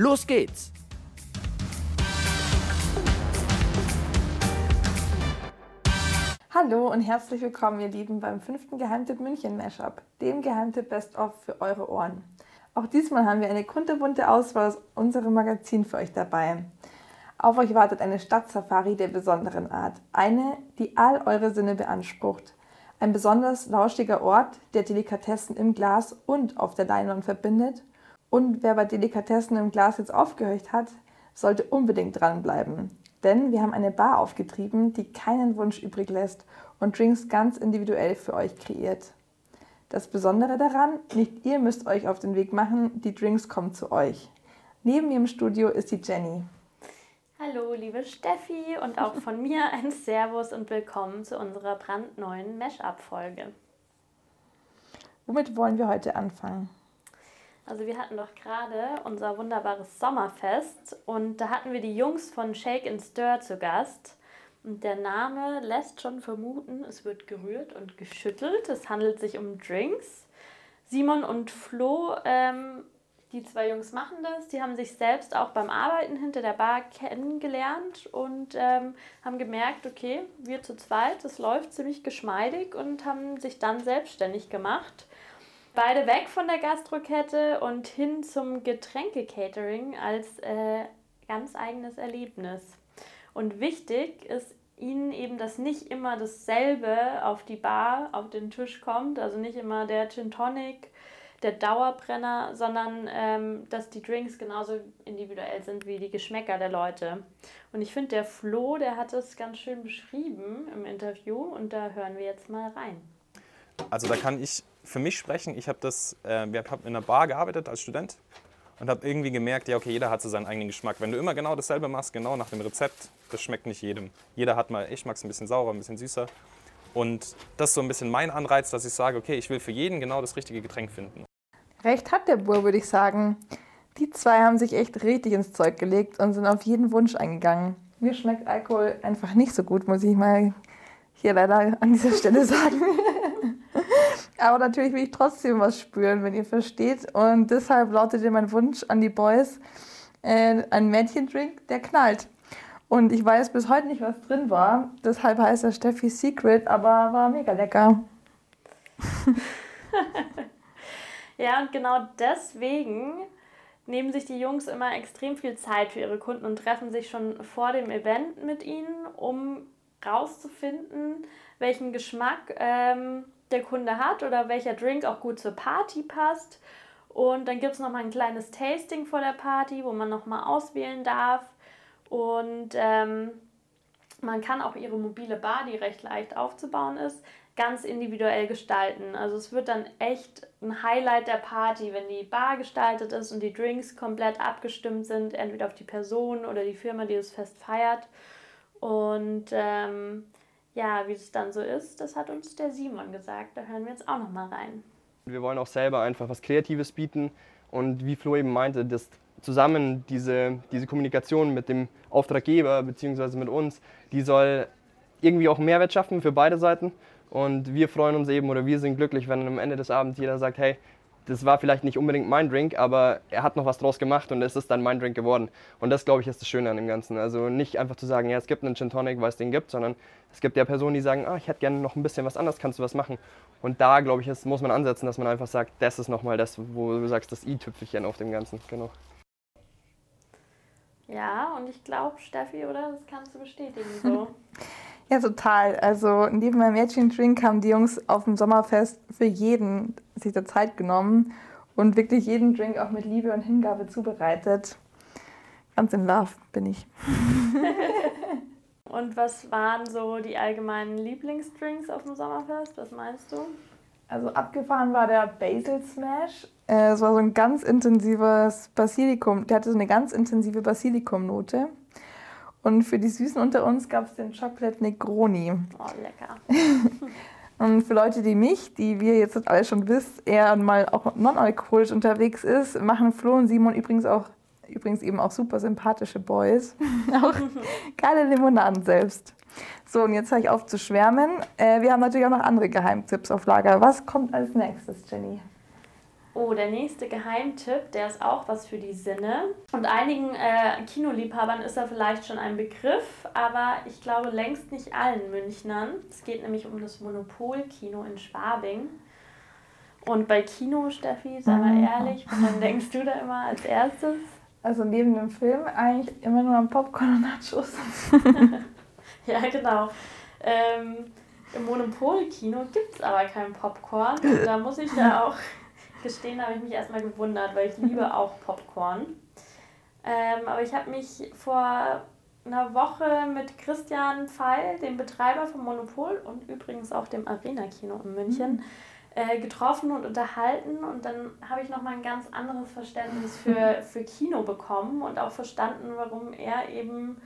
Los geht's! Hallo und herzlich willkommen, ihr Lieben, beim fünften Geheimtipp München Mashup, dem Geheimtipp Best of für eure Ohren. Auch diesmal haben wir eine kunterbunte Auswahl aus unserem Magazin für euch dabei. Auf euch wartet eine Stadtsafari der besonderen Art, eine, die all eure Sinne beansprucht. Ein besonders lauschiger Ort, der Delikatessen im Glas und auf der Leinwand verbindet. Und wer bei Delikatessen im Glas jetzt aufgehört hat, sollte unbedingt dranbleiben. Denn wir haben eine Bar aufgetrieben, die keinen Wunsch übrig lässt und Drinks ganz individuell für euch kreiert. Das Besondere daran, nicht ihr müsst euch auf den Weg machen, die Drinks kommen zu euch. Neben mir im Studio ist die Jenny. Hallo, liebe Steffi und auch von mir ein Servus und willkommen zu unserer brandneuen Mesh-Up-Folge. Womit wollen wir heute anfangen? Also wir hatten doch gerade unser wunderbares Sommerfest und da hatten wir die Jungs von Shake and Stir zu Gast. Und der Name lässt schon vermuten, es wird gerührt und geschüttelt. Es handelt sich um Drinks. Simon und Flo, ähm, die zwei Jungs machen das. Die haben sich selbst auch beim Arbeiten hinter der Bar kennengelernt und ähm, haben gemerkt, okay, wir zu zweit, das läuft ziemlich geschmeidig und haben sich dann selbstständig gemacht beide weg von der Gastrokette und hin zum Getränke-Catering als äh, ganz eigenes Erlebnis. Und wichtig ist ihnen eben, dass nicht immer dasselbe auf die Bar, auf den Tisch kommt, also nicht immer der Gin Tonic, der Dauerbrenner, sondern ähm, dass die Drinks genauso individuell sind wie die Geschmäcker der Leute. Und ich finde, der Flo, der hat es ganz schön beschrieben im Interview und da hören wir jetzt mal rein. Also da kann ich für mich sprechen. Ich habe das, äh, ich habe in einer Bar gearbeitet als Student und habe irgendwie gemerkt, ja okay, jeder hat so seinen eigenen Geschmack. Wenn du immer genau dasselbe machst, genau nach dem Rezept, das schmeckt nicht jedem. Jeder hat mal, ich mag es ein bisschen saurer, ein bisschen süßer. Und das ist so ein bisschen mein Anreiz, dass ich sage, okay, ich will für jeden genau das richtige Getränk finden. Recht hat der Bur, würde ich sagen. Die zwei haben sich echt richtig ins Zeug gelegt und sind auf jeden Wunsch eingegangen. Mir schmeckt Alkohol einfach nicht so gut, muss ich mal hier leider an dieser Stelle sagen. Aber natürlich will ich trotzdem was spüren, wenn ihr versteht. Und deshalb lautete mein Wunsch an die Boys, äh, ein Mädchendrink, der knallt. Und ich weiß bis heute nicht, was drin war. Deshalb heißt er Steffi's Secret, aber war mega lecker. ja, und genau deswegen nehmen sich die Jungs immer extrem viel Zeit für ihre Kunden und treffen sich schon vor dem Event mit ihnen, um rauszufinden, welchen Geschmack ähm, der Kunde hat oder welcher Drink auch gut zur Party passt. Und dann gibt es nochmal ein kleines Tasting vor der Party, wo man nochmal auswählen darf. Und ähm, man kann auch ihre mobile Bar, die recht leicht aufzubauen ist, ganz individuell gestalten. Also es wird dann echt ein Highlight der Party, wenn die Bar gestaltet ist und die Drinks komplett abgestimmt sind, entweder auf die Person oder die Firma, die das Fest feiert. Und ähm, ja, wie es dann so ist, das hat uns der Simon gesagt. Da hören wir jetzt auch noch mal rein. Wir wollen auch selber einfach was Kreatives bieten und wie Flo eben meinte, dass zusammen diese, diese Kommunikation mit dem Auftraggeber bzw. mit uns, die soll irgendwie auch Mehrwert schaffen für beide Seiten. Und wir freuen uns eben oder wir sind glücklich, wenn am Ende des Abends jeder sagt, hey, das war vielleicht nicht unbedingt mein Drink, aber er hat noch was draus gemacht und es ist dann mein Drink geworden. Und das, glaube ich, ist das Schöne an dem Ganzen. Also nicht einfach zu sagen, ja, es gibt einen Gin Tonic, weil es den gibt, sondern es gibt ja Personen, die sagen, ah, ich hätte gerne noch ein bisschen was anderes, kannst du was machen? Und da, glaube ich, ist, muss man ansetzen, dass man einfach sagt, das ist nochmal das, wo du sagst, das i-Tüpfelchen auf dem Ganzen. Genau. Ja, und ich glaube, Steffi, oder? Das kannst du bestätigen so. Ja, total. Also neben meinem Mädchen-Drink haben die Jungs auf dem Sommerfest für jeden sich der Zeit genommen und wirklich jeden Drink auch mit Liebe und Hingabe zubereitet. Ganz in Love bin ich. und was waren so die allgemeinen Lieblingsdrinks auf dem Sommerfest? Was meinst du? Also abgefahren war der Basil Smash. Äh, Es war so ein ganz intensives Basilikum. Der hatte so eine ganz intensive Basilikumnote. Und für die Süßen unter uns gab es den Chocolate Negroni. Oh, lecker. Und für Leute, die mich, die wir jetzt alle schon wissen, eher mal auch non-alkoholisch unterwegs ist, machen Flo und Simon übrigens auch übrigens eben auch super sympathische Boys. auch geile Limonaden selbst. So, und jetzt höre ich auf zu schwärmen. Äh, wir haben natürlich auch noch andere Geheimtipps auf Lager. Was kommt als nächstes, Jenny? Oh, der nächste Geheimtipp, der ist auch was für die Sinne. Und einigen äh, Kinoliebhabern ist er vielleicht schon ein Begriff, aber ich glaube längst nicht allen Münchnern. Es geht nämlich um das Monopol-Kino in Schwabing. Und bei Kino, Steffi, sei mal ehrlich, woran denkst du da immer als erstes? Also neben dem Film eigentlich immer nur an Popcorn und Nachos. Ja, genau. Ähm, Im Monopol-Kino gibt es aber kein Popcorn. Da muss ich ja auch gestehen, habe ich mich erstmal gewundert, weil ich liebe auch Popcorn. Ähm, aber ich habe mich vor einer Woche mit Christian Pfeil, dem Betreiber vom Monopol und übrigens auch dem Arena-Kino in München, äh, getroffen und unterhalten. Und dann habe ich nochmal ein ganz anderes Verständnis für, für Kino bekommen und auch verstanden, warum er eben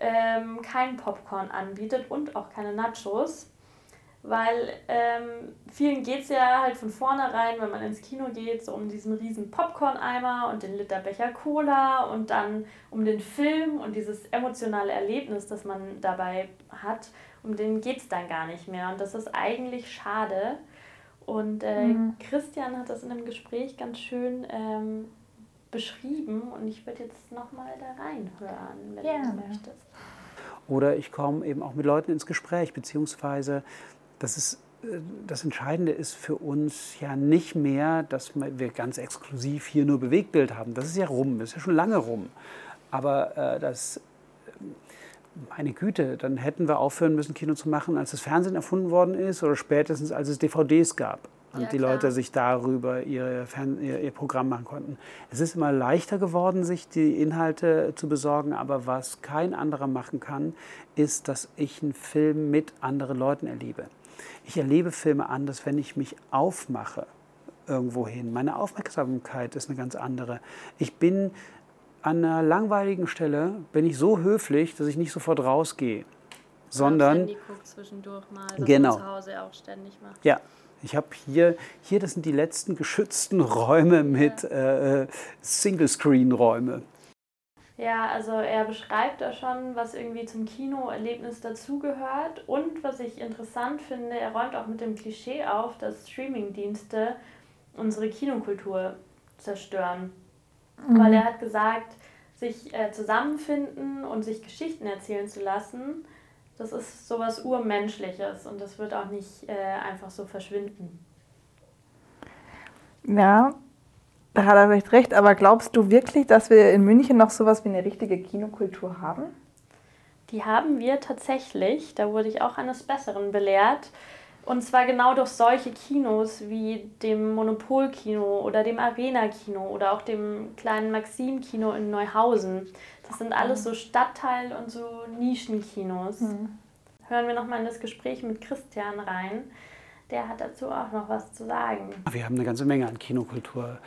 ähm, kein Popcorn anbietet und auch keine Nachos. Weil ähm, vielen geht es ja halt von vornherein, wenn man ins Kino geht, so um diesen riesen Popcorn-Eimer und den Liter Becher Cola und dann um den Film und dieses emotionale Erlebnis, das man dabei hat, um den geht es dann gar nicht mehr. Und das ist eigentlich schade. Und äh, Christian hat das in einem Gespräch ganz schön ähm, beschrieben und ich würde jetzt nochmal da reinhören, wenn Gerne. du möchtest. Oder ich komme eben auch mit Leuten ins Gespräch, beziehungsweise das ist äh, das Entscheidende ist für uns ja nicht mehr, dass wir ganz exklusiv hier nur Bewegtbild haben. Das ist ja rum, das ist ja schon lange rum. Aber äh, das, meine Güte, dann hätten wir aufhören müssen, Kino zu machen, als das Fernsehen erfunden worden ist oder spätestens, als es DVDs gab und Ja, die. Leute sich darüber Fern ihr, ihr Programm machen konnten. Es ist immer leichter geworden, sich die Inhalte zu besorgen, aber was kein anderer machen kann, ist, dass ich einen Film mit anderen Leuten erlebe. Ich erlebe Filme anders, wenn ich mich aufmache irgendwo hin. Meine Aufmerksamkeit ist eine ganz andere. Ich bin an einer langweiligen Stelle, bin ich so höflich, dass ich nicht sofort rausgehe, sondern zwischendurch mal, Genau. zu Hause auch ständig macht. ja, ich habe hier, hier, das sind die letzten geschützten Räume mit äh, Single-Screen-Räume. Ja, also er beschreibt da schon, was irgendwie zum Kinoerlebnis dazugehört. Und was ich interessant finde, er räumt auch mit dem Klischee auf, dass Streamingdienste unsere Kinokultur zerstören. Weil er hat gesagt, sich äh, zusammenfinden und sich Geschichten erzählen zu lassen, das ist sowas Urmenschliches und das wird auch nicht äh, einfach so verschwinden. Ja, da hat er recht recht. Aber glaubst du wirklich, dass wir in München noch sowas wie eine richtige Kinokultur haben? Die haben wir tatsächlich, da wurde ich auch eines Besseren belehrt. Und zwar genau durch solche Kinos wie dem Monopolkino oder dem Arena-Kino oder auch dem kleinen Maxim-Kino in Neuhausen. Das sind alles so Stadtteil- und so Nischenkinos. Hören wir nochmal in das Gespräch mit Christian rein. Der hat dazu auch noch was zu sagen. Wir haben eine ganze Menge an Kinokultur.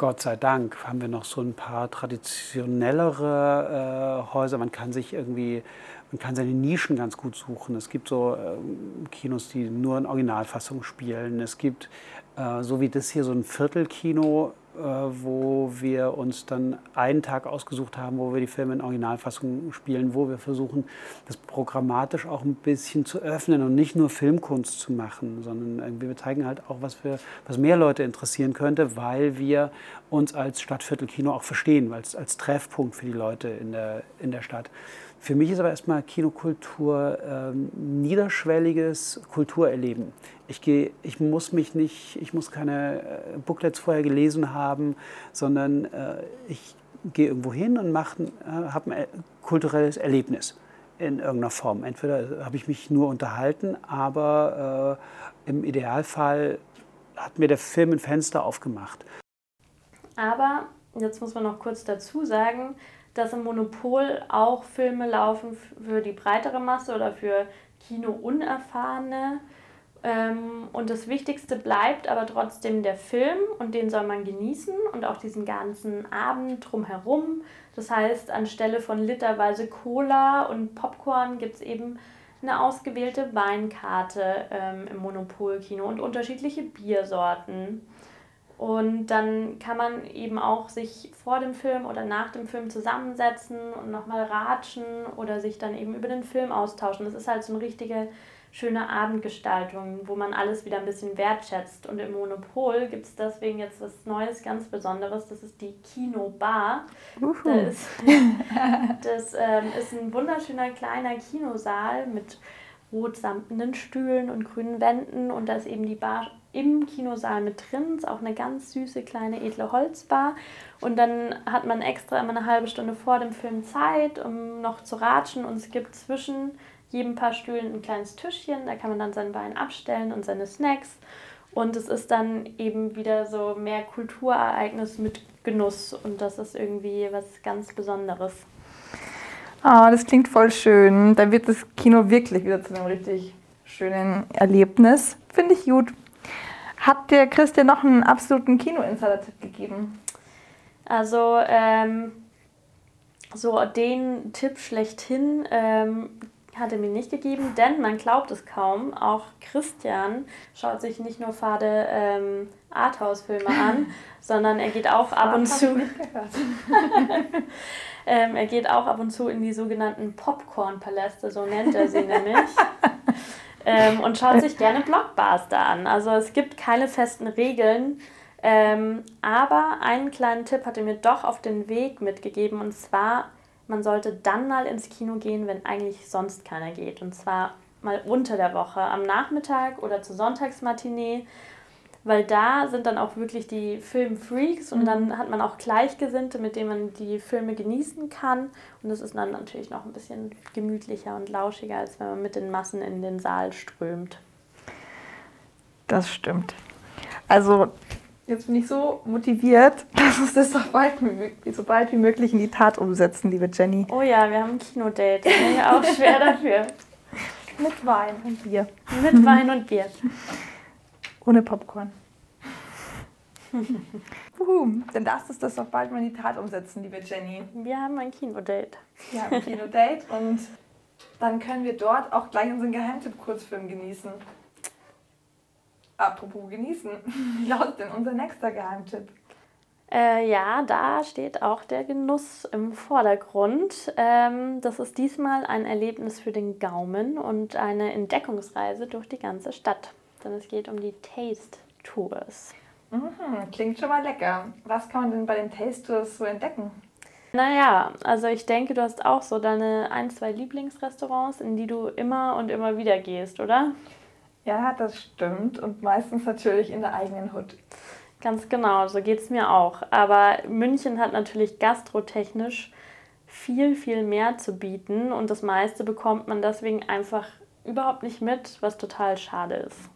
Gott sei Dank haben wir noch so ein paar traditionellere äh, Häuser. Man kann sich irgendwie, man kann seine Nischen ganz gut suchen. Es gibt so ähm, Kinos, die nur in Originalfassung spielen. Es gibt, äh, so wie das hier, so ein Viertelkino, äh, wo wir uns dann einen Tag ausgesucht haben, wo wir die Filme in Originalfassung spielen, wo wir versuchen, das programmatisch auch ein bisschen zu öffnen und nicht nur Filmkunst zu machen, sondern irgendwie wir zeigen halt auch, was, wir, was mehr Leute interessieren könnte, weil wir uns als Stadtviertelkino auch verstehen, es als Treffpunkt für die Leute in der, in der Stadt. Für mich ist aber erstmal Kinokultur ähm, niederschwelliges Kulturerleben. Ich, gehe, ich muss mich nicht, ich muss keine äh, Booklets vorher gelesen haben, sondern äh, ich gehe irgendwo hin und äh, habe ein äh, kulturelles Erlebnis in irgendeiner Form. Entweder habe ich mich nur unterhalten, aber äh, im Idealfall hat mir der Film ein Fenster aufgemacht. Aber jetzt muss man noch kurz dazu sagen, dass im Monopol auch Filme laufen für die breitere Masse oder für Kino-Unerfahrene. Ähm, und das Wichtigste bleibt aber trotzdem der Film und den soll man genießen und auch diesen ganzen Abend drumherum. Das heißt, anstelle von literweise Cola und Popcorn gibt es eben eine ausgewählte Weinkarte ähm, im Monopolkino und unterschiedliche Biersorten. Und dann kann man eben auch sich vor dem Film oder nach dem Film zusammensetzen und nochmal ratschen oder sich dann eben über den Film austauschen. Das ist halt so eine richtige schöne Abendgestaltung, wo man alles wieder ein bisschen wertschätzt. Und im Monopol gibt es deswegen jetzt was Neues, ganz Besonderes. Das ist die Kinobar. Das, das ähm, ist ein wunderschöner kleiner Kinosaal mit rotsamtenen Stühlen und grünen Wänden. Und da ist eben die Bar im Kinosaal mit drin. Ist auch eine ganz süße kleine edle Holzbar. Und dann hat man extra immer eine halbe Stunde vor dem Film Zeit, um noch zu ratschen. Und es gibt zwischen jedem Paar Stühlen ein kleines Tischchen, da kann man dann seinen Wein abstellen und seine Snacks. Und es ist dann eben wieder so mehr Kulturereignis mit Genuss und das ist irgendwie was ganz Besonderes. Ah, das klingt voll schön. Da wird das Kino wirklich wieder zu einem richtig schönen Erlebnis. Finde ich gut. Hat dir Christian noch einen absoluten Kino-Insider-Tipp gegeben? Also, ähm, so den Tipp schlechthin, ähm, hat er mir nicht gegeben, denn man glaubt es kaum, auch Christian schaut sich nicht nur fade ähm, Arthouse-Filme an, sondern er geht auch ab und zu. ähm, er geht auch ab und zu in die sogenannten Popcorn-Paläste, so nennt er sie nämlich. Ähm, und schaut sich gerne Blockbuster an. Also es gibt keine festen Regeln. Ähm, aber einen kleinen Tipp hat er mir doch auf den Weg mitgegeben und zwar man sollte dann mal ins Kino gehen, wenn eigentlich sonst keiner geht. Und zwar mal unter der Woche, am Nachmittag oder zur Sonntagsmatinee, weil da sind dann auch wirklich die Filmfreaks und mhm. dann hat man auch Gleichgesinnte, mit denen man die Filme genießen kann. Und das ist dann natürlich noch ein bisschen gemütlicher und lauschiger, als wenn man mit den Massen in den Saal strömt. Das stimmt. Also Jetzt bin ich so motiviert, dass uns das so bald, so bald wie möglich in die Tat umsetzen, liebe Jenny. Oh ja, wir haben ein Kinodate. Ich bin ja auch schwer dafür. Mit Wein und Bier. Mit Wein und Bier. Ohne Popcorn. Uhu, dann darfst du das doch bald mal in die Tat umsetzen, liebe Jenny. Wir haben ein Kinodate. Wir haben ein Kinodate und dann können wir dort auch gleich unseren Geheimtipp-Kurzfilm genießen. Apropos genießen, wie lautet denn unser nächster Geheimtipp? Äh, ja, da steht auch der Genuss im Vordergrund. Ähm, das ist diesmal ein Erlebnis für den Gaumen und eine Entdeckungsreise durch die ganze Stadt. Denn es geht um die Taste Tours. Mhm, klingt schon mal lecker. Was kann man denn bei den Taste Tours so entdecken? Naja, also ich denke, du hast auch so deine ein, zwei Lieblingsrestaurants, in die du immer und immer wieder gehst, oder? Ja, das stimmt. Und meistens natürlich in der eigenen Hut. Ganz genau, so geht es mir auch. Aber München hat natürlich gastrotechnisch viel, viel mehr zu bieten und das meiste bekommt man deswegen einfach überhaupt nicht mit, was total schade ist.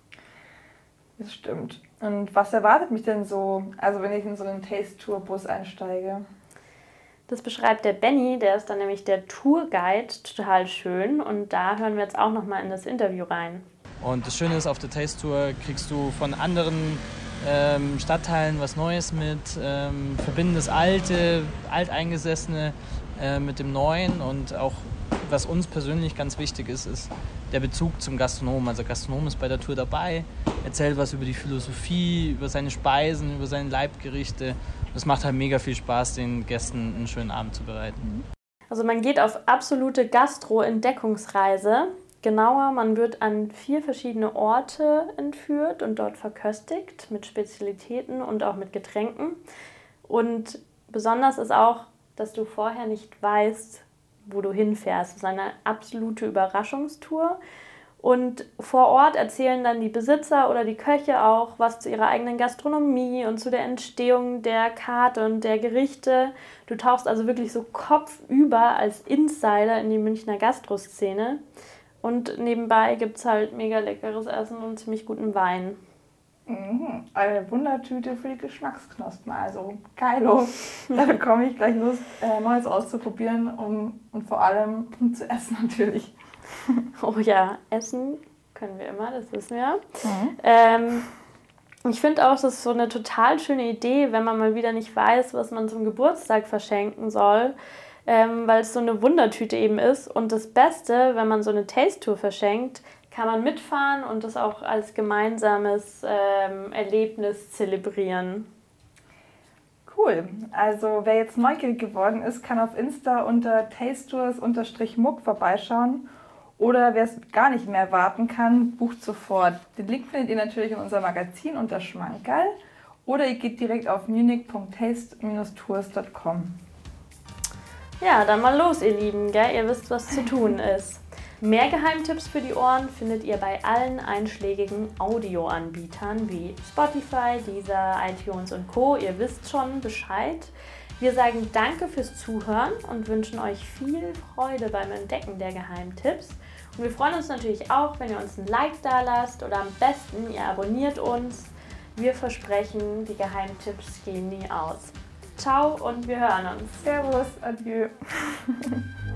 Das stimmt. Und was erwartet mich denn so, also wenn ich in so einen Taste-Tour-Bus einsteige? Das beschreibt der Benny, der ist dann nämlich der Tourguide, total schön. Und da hören wir jetzt auch nochmal in das Interview rein. Und das Schöne ist, auf der Taste Tour kriegst du von anderen ähm, Stadtteilen was Neues mit, ähm, verbinden das Alte, Alteingesessene äh, mit dem Neuen und auch was uns persönlich ganz wichtig ist, ist der Bezug zum Gastronom. Also Gastronom ist bei der Tour dabei, erzählt was über die Philosophie, über seine Speisen, über seine Leibgerichte. Das macht halt mega viel Spaß, den Gästen einen schönen Abend zu bereiten. Also man geht auf absolute Gastro-Entdeckungsreise. Genauer, man wird an vier verschiedene Orte entführt und dort verköstigt mit Spezialitäten und auch mit Getränken. Und besonders ist auch, dass du vorher nicht weißt, wo du hinfährst. Es ist eine absolute Überraschungstour. Und vor Ort erzählen dann die Besitzer oder die Köche auch was zu ihrer eigenen Gastronomie und zu der Entstehung der Karte und der Gerichte. Du tauchst also wirklich so kopfüber als Insider in die Münchner Gastroszene. Und nebenbei gibt es halt mega leckeres Essen und ziemlich guten Wein. Mhm. Eine Wundertüte für die Geschmacksknospen. Also geilo. da bekomme ich gleich Lust, äh, Neues auszuprobieren um, und vor allem um zu essen natürlich. Oh ja, Essen können wir immer, das wissen wir. Ähm, ich finde auch, das ist so eine total schöne Idee, wenn man mal wieder nicht weiß, was man zum Geburtstag verschenken soll, ähm, weil es so eine Wundertüte eben ist. Und das Beste, wenn man so eine Taste-Tour verschenkt, kann man mitfahren und das auch als gemeinsames ähm, Erlebnis zelebrieren. Cool. Also wer jetzt neugierig geworden ist, kann auf Insta unter tastetours-muck vorbeischauen. Oder wer es gar nicht mehr warten kann, bucht sofort. Den Link findet ihr natürlich in unserem Magazin unter Schmankerl. Oder ihr geht direkt auf munich.taste-tours.com. Ja, dann mal los, ihr Lieben, gell? Ihr wisst, was zu tun ist. Mehr Geheimtipps für die Ohren findet ihr bei allen einschlägigen Audioanbietern wie Spotify, Deezer, iTunes und Co. Ihr wisst schon Bescheid. Wir sagen danke fürs Zuhören und wünschen euch viel Freude beim Entdecken der Geheimtipps. Und wir freuen uns natürlich auch, wenn ihr uns ein Like da lasst oder am besten ihr abonniert uns. Wir versprechen, die Geheimtipps gehen nie aus. Ciao und wir hören uns. Servus, adieu.